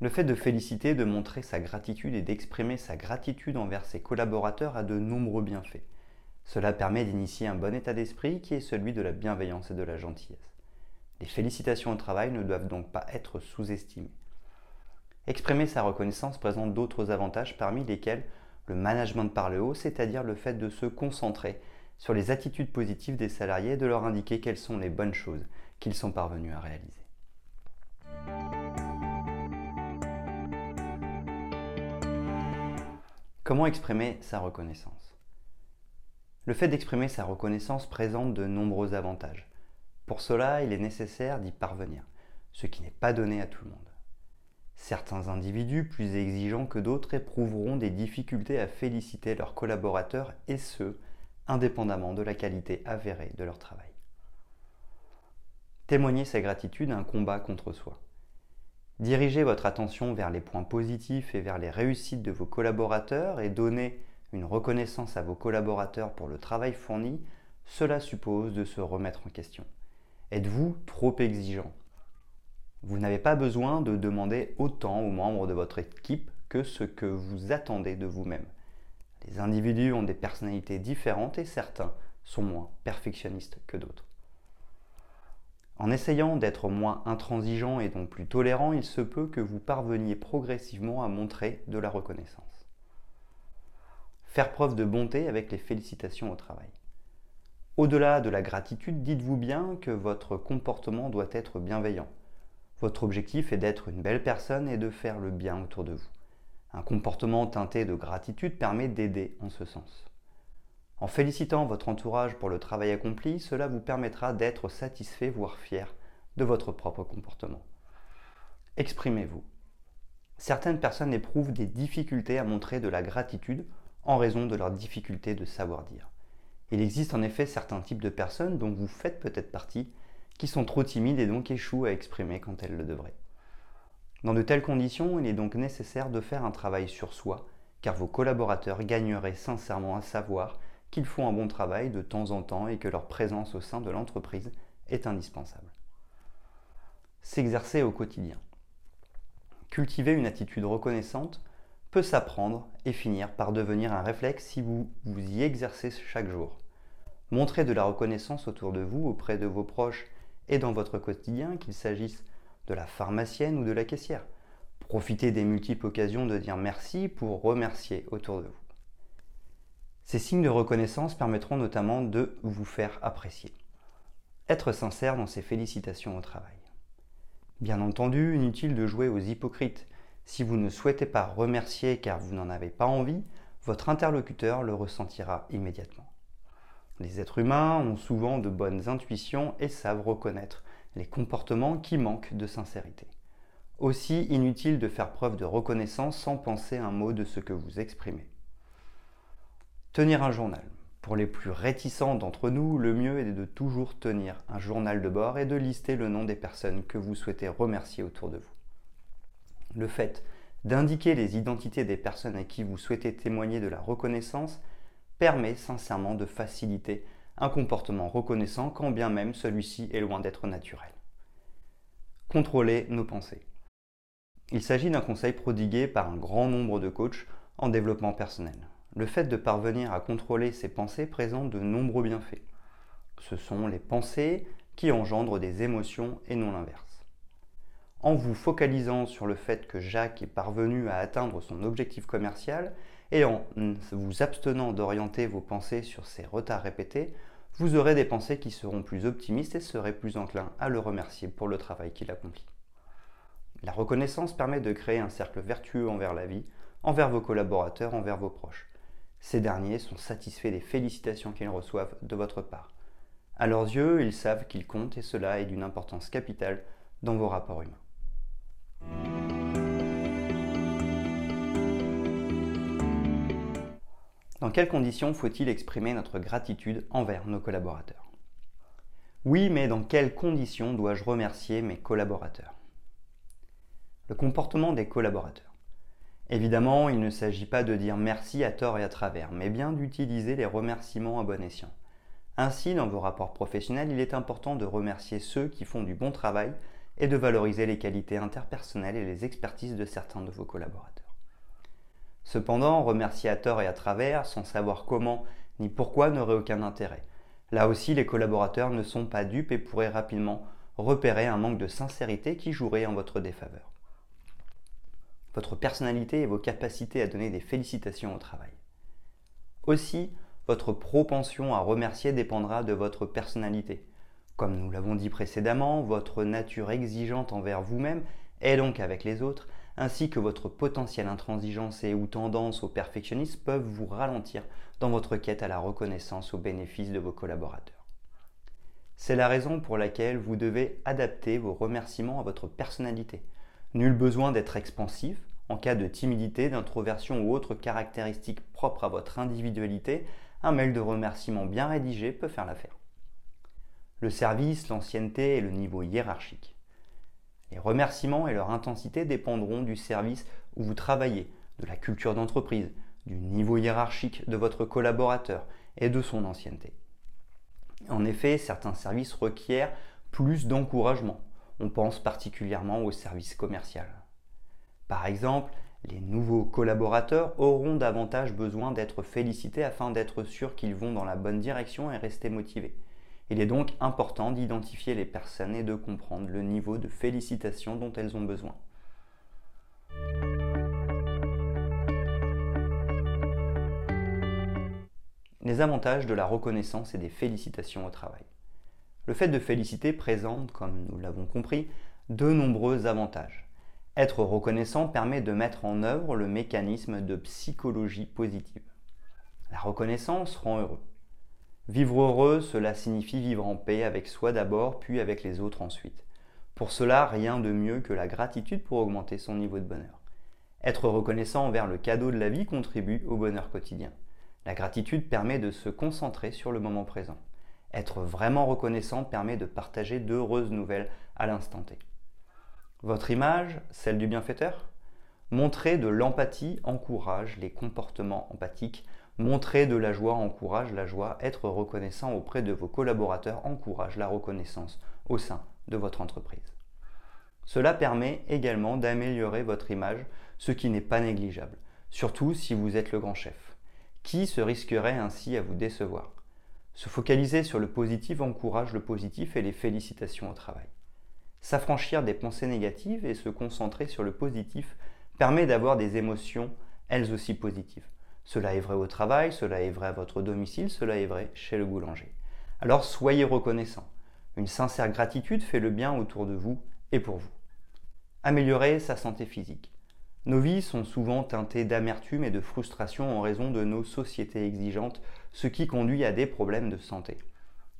Le fait de féliciter, de montrer sa gratitude et d'exprimer sa gratitude envers ses collaborateurs a de nombreux bienfaits. Cela permet d'initier un bon état d'esprit qui est celui de la bienveillance et de la gentillesse. Les félicitations au travail ne doivent donc pas être sous-estimées. Exprimer sa reconnaissance présente d'autres avantages parmi lesquels le management par le haut, c'est-à-dire le fait de se concentrer sur les attitudes positives des salariés et de leur indiquer quelles sont les bonnes choses qu'ils sont parvenus à réaliser. Comment exprimer sa reconnaissance? Le fait d'exprimer sa reconnaissance présente de nombreux avantages. Pour cela, il est nécessaire d'y parvenir, ce qui n'est pas donné à tout le monde. Certains individus plus exigeants que d'autres éprouveront des difficultés à féliciter leurs collaborateurs et ce, indépendamment de la qualité avérée de leur travail. Témoigner sa gratitude un combat contre soi. Dirigez votre attention vers les points positifs et vers les réussites de vos collaborateurs et donner une reconnaissance à vos collaborateurs pour le travail fourni, cela suppose de se remettre en question. Êtes-vous trop exigeant? Vous n'avez pas besoin de demander autant aux membres de votre équipe que ce que vous attendez de vous-même. Les individus ont des personnalités différentes et certains sont moins perfectionnistes que d'autres. En essayant d'être moins intransigeant et donc plus tolérant, il se peut que vous parveniez progressivement à montrer de la reconnaissance. Faire preuve de bonté avec les félicitations au travail. Au-delà de la gratitude, dites-vous bien que votre comportement doit être bienveillant. Votre objectif est d'être une belle personne et de faire le bien autour de vous. Un comportement teinté de gratitude permet d'aider en ce sens. En félicitant votre entourage pour le travail accompli, cela vous permettra d'être satisfait, voire fier de votre propre comportement. Exprimez-vous. Certaines personnes éprouvent des difficultés à montrer de la gratitude en raison de leur difficulté de savoir dire. Il existe en effet certains types de personnes dont vous faites peut-être partie qui sont trop timides et donc échouent à exprimer quand elles le devraient. Dans de telles conditions, il est donc nécessaire de faire un travail sur soi, car vos collaborateurs gagneraient sincèrement à savoir qu'ils font un bon travail de temps en temps et que leur présence au sein de l'entreprise est indispensable. S'exercer au quotidien. Cultiver une attitude reconnaissante peut s'apprendre et finir par devenir un réflexe si vous vous y exercez chaque jour. Montrez de la reconnaissance autour de vous, auprès de vos proches et dans votre quotidien, qu'il s'agisse de la pharmacienne ou de la caissière. Profitez des multiples occasions de dire merci pour remercier autour de vous. Ces signes de reconnaissance permettront notamment de vous faire apprécier. Être sincère dans ses félicitations au travail. Bien entendu, inutile de jouer aux hypocrites. Si vous ne souhaitez pas remercier car vous n'en avez pas envie, votre interlocuteur le ressentira immédiatement. Les êtres humains ont souvent de bonnes intuitions et savent reconnaître les comportements qui manquent de sincérité. Aussi inutile de faire preuve de reconnaissance sans penser un mot de ce que vous exprimez. Tenir un journal. Pour les plus réticents d'entre nous, le mieux est de toujours tenir un journal de bord et de lister le nom des personnes que vous souhaitez remercier autour de vous. Le fait d'indiquer les identités des personnes à qui vous souhaitez témoigner de la reconnaissance permet sincèrement de faciliter un comportement reconnaissant quand bien même celui-ci est loin d'être naturel. Contrôler nos pensées. Il s'agit d'un conseil prodigué par un grand nombre de coachs en développement personnel le fait de parvenir à contrôler ses pensées présente de nombreux bienfaits. Ce sont les pensées qui engendrent des émotions et non l'inverse. En vous focalisant sur le fait que Jacques est parvenu à atteindre son objectif commercial et en vous abstenant d'orienter vos pensées sur ses retards répétés, vous aurez des pensées qui seront plus optimistes et serez plus enclin à le remercier pour le travail qu'il accomplit. La reconnaissance permet de créer un cercle vertueux envers la vie, envers vos collaborateurs, envers vos proches. Ces derniers sont satisfaits des félicitations qu'ils reçoivent de votre part. À leurs yeux, ils savent qu'ils comptent et cela est d'une importance capitale dans vos rapports humains. Dans quelles conditions faut-il exprimer notre gratitude envers nos collaborateurs? Oui, mais dans quelles conditions dois-je remercier mes collaborateurs? Le comportement des collaborateurs. Évidemment, il ne s'agit pas de dire merci à tort et à travers, mais bien d'utiliser les remerciements à bon escient. Ainsi, dans vos rapports professionnels, il est important de remercier ceux qui font du bon travail et de valoriser les qualités interpersonnelles et les expertises de certains de vos collaborateurs. Cependant, remercier à tort et à travers, sans savoir comment ni pourquoi, n'aurait aucun intérêt. Là aussi, les collaborateurs ne sont pas dupes et pourraient rapidement repérer un manque de sincérité qui jouerait en votre défaveur. Votre personnalité et vos capacités à donner des félicitations au travail. Aussi, votre propension à remercier dépendra de votre personnalité. Comme nous l'avons dit précédemment, votre nature exigeante envers vous-même et donc avec les autres ainsi que votre potentielle intransigeance et ou tendance au perfectionnisme peuvent vous ralentir dans votre quête à la reconnaissance au bénéfice de vos collaborateurs. C'est la raison pour laquelle vous devez adapter vos remerciements à votre personnalité. Nul besoin d'être expansif. En cas de timidité, d'introversion ou autre caractéristique propre à votre individualité, un mail de remerciement bien rédigé peut faire l'affaire. Le service, l'ancienneté et le niveau hiérarchique. Les remerciements et leur intensité dépendront du service où vous travaillez, de la culture d'entreprise, du niveau hiérarchique de votre collaborateur et de son ancienneté. En effet, certains services requièrent plus d'encouragement. On pense particulièrement au service commercial. Par exemple, les nouveaux collaborateurs auront davantage besoin d'être félicités afin d'être sûrs qu'ils vont dans la bonne direction et rester motivés. Il est donc important d'identifier les personnes et de comprendre le niveau de félicitations dont elles ont besoin. Les avantages de la reconnaissance et des félicitations au travail. Le fait de féliciter présente, comme nous l'avons compris, de nombreux avantages. Être reconnaissant permet de mettre en œuvre le mécanisme de psychologie positive. La reconnaissance rend heureux. Vivre heureux, cela signifie vivre en paix avec soi d'abord, puis avec les autres ensuite. Pour cela, rien de mieux que la gratitude pour augmenter son niveau de bonheur. Être reconnaissant envers le cadeau de la vie contribue au bonheur quotidien. La gratitude permet de se concentrer sur le moment présent. Être vraiment reconnaissant permet de partager d'heureuses nouvelles à l'instant T. Votre image, celle du bienfaiteur? Montrer de l'empathie encourage les comportements empathiques Montrer de la joie encourage la joie. Être reconnaissant auprès de vos collaborateurs encourage la reconnaissance au sein de votre entreprise. Cela permet également d'améliorer votre image, ce qui n'est pas négligeable, surtout si vous êtes le grand chef. Qui se risquerait ainsi à vous décevoir? Se focaliser sur le positif encourage le positif et les félicitations au travail. S'affranchir des pensées négatives et se concentrer sur le positif permet d'avoir des émotions elles aussi positives. Cela est vrai au travail, cela est vrai à votre domicile, cela est vrai chez le boulanger. Alors soyez reconnaissant. Une sincère gratitude fait le bien autour de vous et pour vous. Améliorer sa santé physique. Nos vies sont souvent teintées d'amertume et de frustration en raison de nos sociétés exigeantes, ce qui conduit à des problèmes de santé.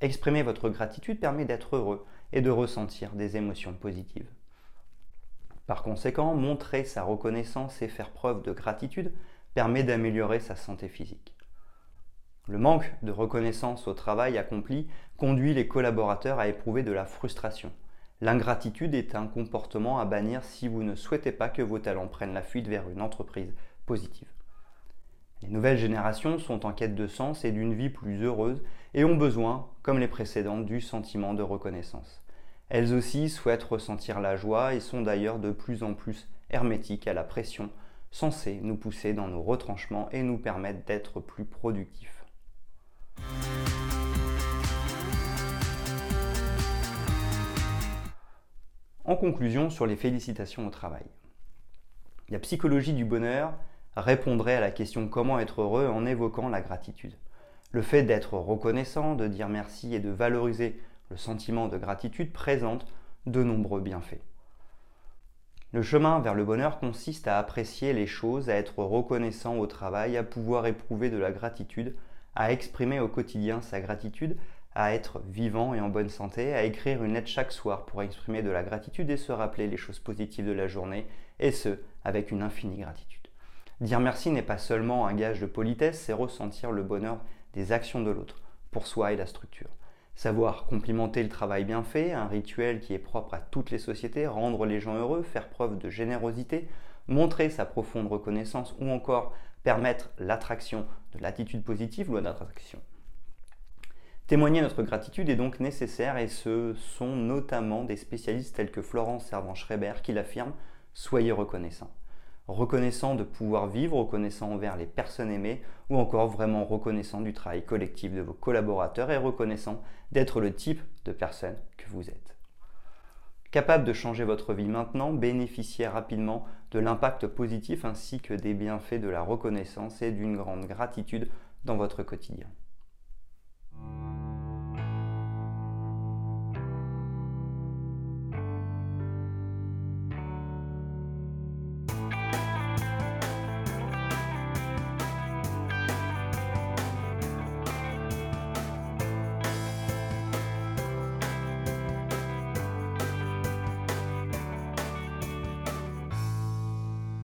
Exprimer votre gratitude permet d'être heureux et de ressentir des émotions positives. Par conséquent, montrer sa reconnaissance et faire preuve de gratitude permet d'améliorer sa santé physique. Le manque de reconnaissance au travail accompli conduit les collaborateurs à éprouver de la frustration. L'ingratitude est un comportement à bannir si vous ne souhaitez pas que vos talents prennent la fuite vers une entreprise positive. Les nouvelles générations sont en quête de sens et d'une vie plus heureuse et ont besoin, comme les précédentes, du sentiment de reconnaissance. Elles aussi souhaitent ressentir la joie et sont d'ailleurs de plus en plus hermétiques à la pression censés nous pousser dans nos retranchements et nous permettre d'être plus productifs. En conclusion sur les félicitations au travail. La psychologie du bonheur répondrait à la question comment être heureux en évoquant la gratitude? Le fait d'être reconnaissant, de dire merci et de valoriser le sentiment de gratitude présente de nombreux bienfaits. Le chemin vers le bonheur consiste à apprécier les choses, à être reconnaissant au travail, à pouvoir éprouver de la gratitude, à exprimer au quotidien sa gratitude, à être vivant et en bonne santé, à écrire une lettre chaque soir pour exprimer de la gratitude et se rappeler les choses positives de la journée, et ce, avec une infinie gratitude. Dire merci n'est pas seulement un gage de politesse, c'est ressentir le bonheur des actions de l'autre, pour soi et la structure. Savoir complimenter le travail bien fait, un rituel qui est propre à toutes les sociétés, rendre les gens heureux, faire preuve de générosité, montrer sa profonde reconnaissance ou encore permettre l'attraction de l'attitude positive, loi d'attraction. Témoigner notre gratitude est donc nécessaire et ce sont notamment des spécialistes tels que Florence Servan-Schreiber qui l'affirment soyez reconnaissant. Reconnaissant de pouvoir vivre, reconnaissant envers les personnes aimées ou encore vraiment reconnaissant du travail collectif de vos collaborateurs et reconnaissant d'être le type de personne que vous êtes. Capable de changer votre vie maintenant, bénéficiez rapidement de l'impact positif ainsi que des bienfaits de la reconnaissance et d'une grande gratitude dans votre quotidien.